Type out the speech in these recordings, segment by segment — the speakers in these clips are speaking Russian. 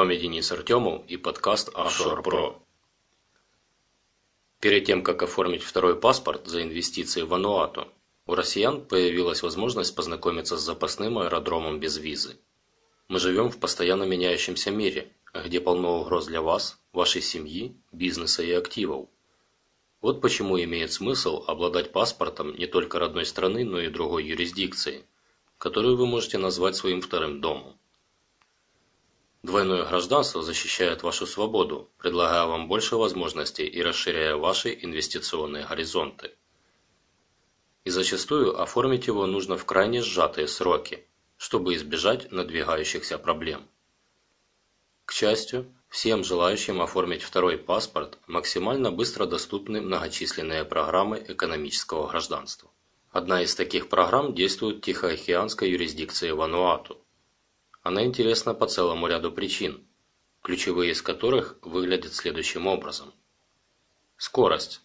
вами Денис Артемов и подкаст Offshore Pro. Перед тем, как оформить второй паспорт за инвестиции в Ануату, у россиян появилась возможность познакомиться с запасным аэродромом без визы. Мы живем в постоянно меняющемся мире, где полно угроз для вас, вашей семьи, бизнеса и активов. Вот почему имеет смысл обладать паспортом не только родной страны, но и другой юрисдикции, которую вы можете назвать своим вторым домом. Двойное гражданство защищает вашу свободу, предлагая вам больше возможностей и расширяя ваши инвестиционные горизонты и зачастую оформить его нужно в крайне сжатые сроки, чтобы избежать надвигающихся проблем. К счастью, всем желающим оформить второй паспорт максимально быстро доступны многочисленные программы экономического гражданства. Одна из таких программ действует в Тихоокеанской юрисдикции Вануату. Она интересна по целому ряду причин, ключевые из которых выглядят следующим образом. Скорость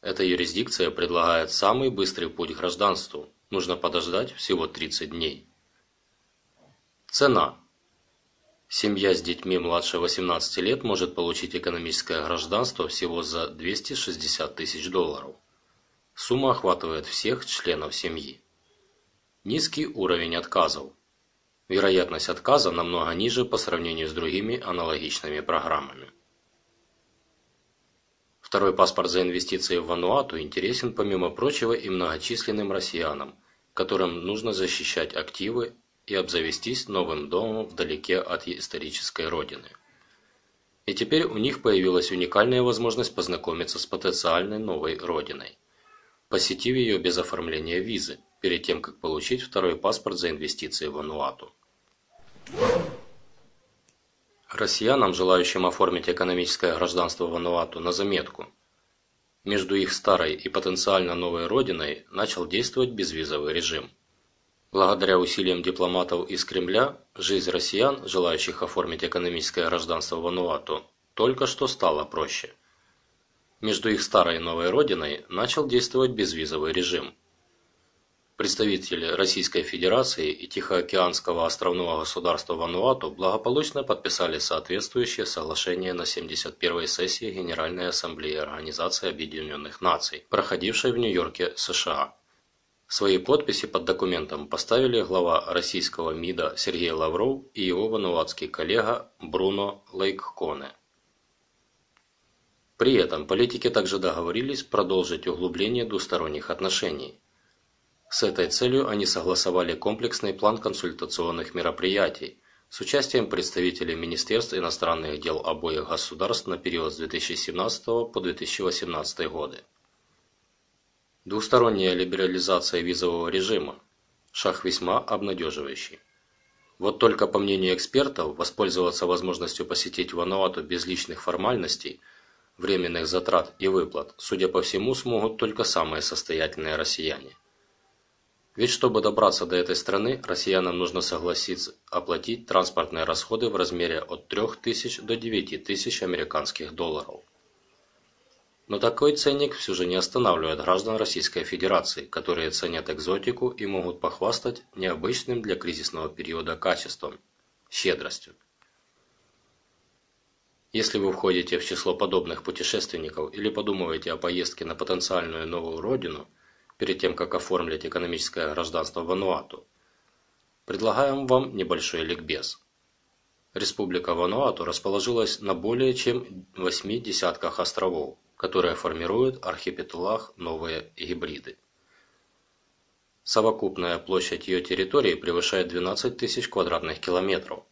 эта юрисдикция предлагает самый быстрый путь к гражданству. Нужно подождать всего 30 дней. Цена. Семья с детьми младше 18 лет может получить экономическое гражданство всего за 260 тысяч долларов. Сумма охватывает всех членов семьи. Низкий уровень отказов. Вероятность отказа намного ниже по сравнению с другими аналогичными программами. Второй паспорт за инвестиции в Вануату интересен, помимо прочего, и многочисленным россиянам, которым нужно защищать активы и обзавестись новым домом вдалеке от исторической родины. И теперь у них появилась уникальная возможность познакомиться с потенциальной новой родиной, посетив ее без оформления визы, перед тем, как получить второй паспорт за инвестиции в Вануату. Россиянам, желающим оформить экономическое гражданство Вануату, на заметку. Между их старой и потенциально новой родиной начал действовать безвизовый режим. Благодаря усилиям дипломатов из Кремля, жизнь россиян, желающих оформить экономическое гражданство Вануату, только что стала проще. Между их старой и новой родиной начал действовать безвизовый режим – Представители Российской Федерации и Тихоокеанского островного государства Вануату благополучно подписали соответствующее соглашение на 71-й сессии Генеральной Ассамблеи Организации Объединенных Наций, проходившей в Нью-Йорке, США. Свои подписи под документом поставили глава российского МИДа Сергей Лавров и его вануатский коллега Бруно Лейкконе. При этом политики также договорились продолжить углубление двусторонних отношений – с этой целью они согласовали комплексный план консультационных мероприятий с участием представителей Министерств иностранных дел обоих государств на период с 2017 по 2018 годы. Двусторонняя либерализация визового режима – шаг весьма обнадеживающий. Вот только по мнению экспертов, воспользоваться возможностью посетить Вануату без личных формальностей, временных затрат и выплат, судя по всему, смогут только самые состоятельные россияне. Ведь чтобы добраться до этой страны, россиянам нужно согласиться оплатить транспортные расходы в размере от 3000 до 9000 американских долларов. Но такой ценник все же не останавливает граждан Российской Федерации, которые ценят экзотику и могут похвастать необычным для кризисного периода качеством – щедростью. Если вы входите в число подобных путешественников или подумываете о поездке на потенциальную новую родину – перед тем, как оформить экономическое гражданство Вануату, предлагаем вам небольшой ликбез. Республика Вануату расположилась на более чем восьми десятках островов, которые формируют архипелаг новые гибриды. Совокупная площадь ее территории превышает 12 тысяч квадратных километров.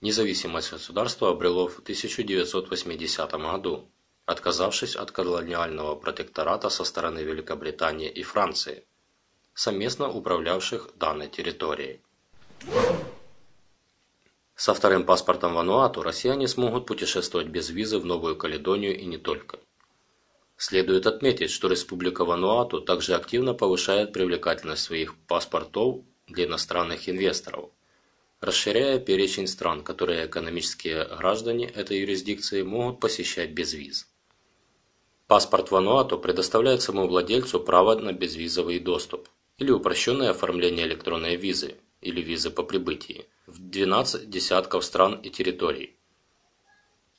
Независимость государства обрело в 1980 году отказавшись от колониального протектората со стороны Великобритании и Франции, совместно управлявших данной территорией. Со вторым паспортом Вануату россияне смогут путешествовать без визы в Новую Каледонию и не только. Следует отметить, что Республика Вануату также активно повышает привлекательность своих паспортов для иностранных инвесторов, расширяя перечень стран, которые экономические граждане этой юрисдикции могут посещать без виз. Паспорт Вануату предоставляет самому владельцу право на безвизовый доступ или упрощенное оформление электронной визы или визы по прибытии в 12 десятков стран и территорий.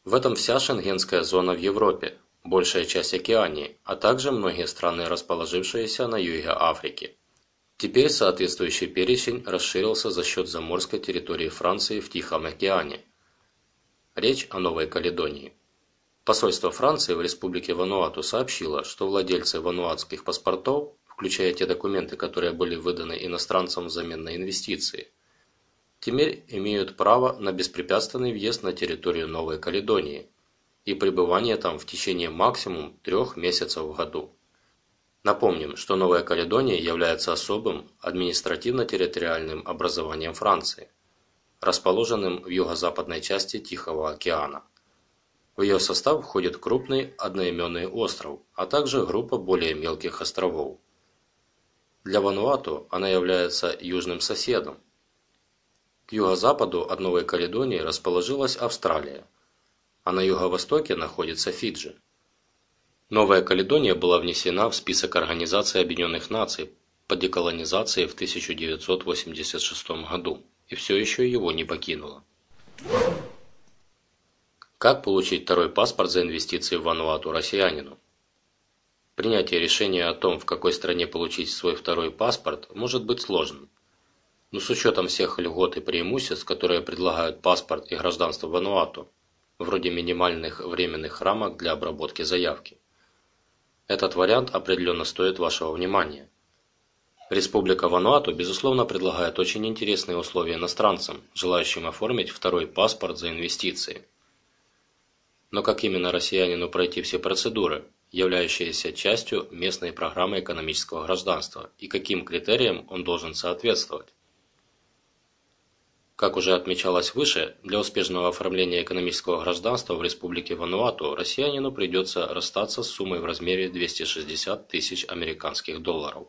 В этом вся шенгенская зона в Европе, большая часть Океании, а также многие страны, расположившиеся на юге Африки. Теперь соответствующий перечень расширился за счет заморской территории Франции в Тихом океане. Речь о Новой Каледонии. Посольство Франции в Республике Вануату сообщило, что владельцы вануатских паспортов, включая те документы, которые были выданы иностранцам взамен на инвестиции, теперь имеют право на беспрепятственный въезд на территорию Новой Каледонии и пребывание там в течение максимум трех месяцев в году. Напомним, что Новая Каледония является особым административно-территориальным образованием Франции, расположенным в юго-западной части Тихого океана. В ее состав входит крупный одноименный остров, а также группа более мелких островов. Для Вануату она является южным соседом. К юго-западу от Новой Каледонии расположилась Австралия, а на юго-востоке находится Фиджи. Новая Каледония была внесена в список Организации Объединенных Наций по деколонизации в 1986 году и все еще его не покинула. Как получить второй паспорт за инвестиции в Вануату россиянину? Принятие решения о том, в какой стране получить свой второй паспорт, может быть сложным. Но с учетом всех льгот и преимуществ, которые предлагают паспорт и гражданство Вануату, вроде минимальных временных рамок для обработки заявки, этот вариант определенно стоит вашего внимания. Республика Вануату, безусловно, предлагает очень интересные условия иностранцам, желающим оформить второй паспорт за инвестиции – но как именно россиянину пройти все процедуры, являющиеся частью местной программы экономического гражданства, и каким критериям он должен соответствовать? Как уже отмечалось выше, для успешного оформления экономического гражданства в Республике Вануату россиянину придется расстаться с суммой в размере 260 тысяч американских долларов.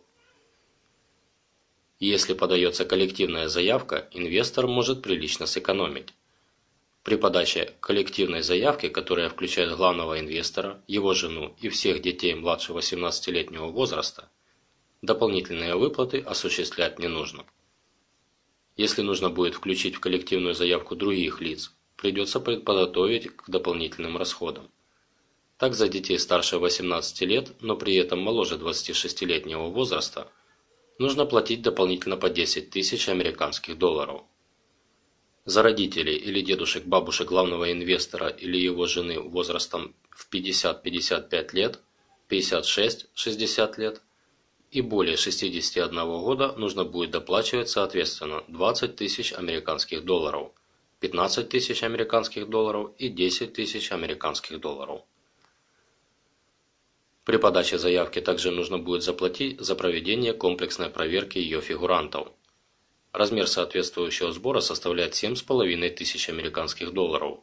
Если подается коллективная заявка, инвестор может прилично сэкономить. При подаче коллективной заявки, которая включает главного инвестора, его жену и всех детей младше 18-летнего возраста, дополнительные выплаты осуществлять не нужно. Если нужно будет включить в коллективную заявку других лиц, придется подготовить к дополнительным расходам. Так за детей старше 18 лет, но при этом моложе 26-летнего возраста, нужно платить дополнительно по 10 тысяч американских долларов. За родителей или дедушек-бабушек главного инвестора или его жены возрастом в 50-55 лет, 56-60 лет и более 61 года нужно будет доплачивать соответственно 20 тысяч американских долларов, 15 тысяч американских долларов и 10 тысяч американских долларов. При подаче заявки также нужно будет заплатить за проведение комплексной проверки ее фигурантов – Размер соответствующего сбора составляет 7,5 тысяч американских долларов.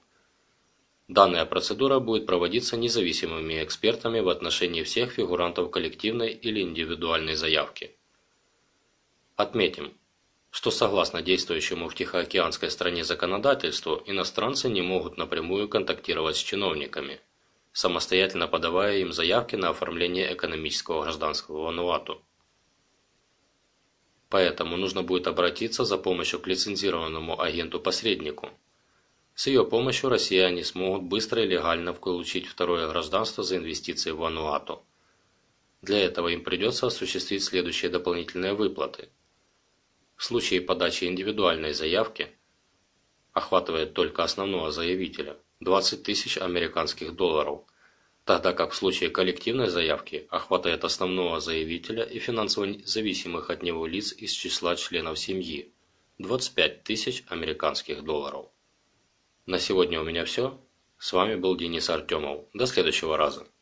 Данная процедура будет проводиться независимыми экспертами в отношении всех фигурантов коллективной или индивидуальной заявки. Отметим, что согласно действующему в Тихоокеанской стране законодательству, иностранцы не могут напрямую контактировать с чиновниками, самостоятельно подавая им заявки на оформление экономического гражданского Вануату. Поэтому нужно будет обратиться за помощью к лицензированному агенту-посреднику. С ее помощью россияне смогут быстро и легально получить второе гражданство за инвестиции в Вануату. Для этого им придется осуществить следующие дополнительные выплаты. В случае подачи индивидуальной заявки охватывает только основного заявителя – 20 тысяч американских долларов – тогда как в случае коллективной заявки охватывает основного заявителя и финансово зависимых от него лиц из числа членов семьи – 25 тысяч американских долларов. На сегодня у меня все. С вами был Денис Артемов. До следующего раза.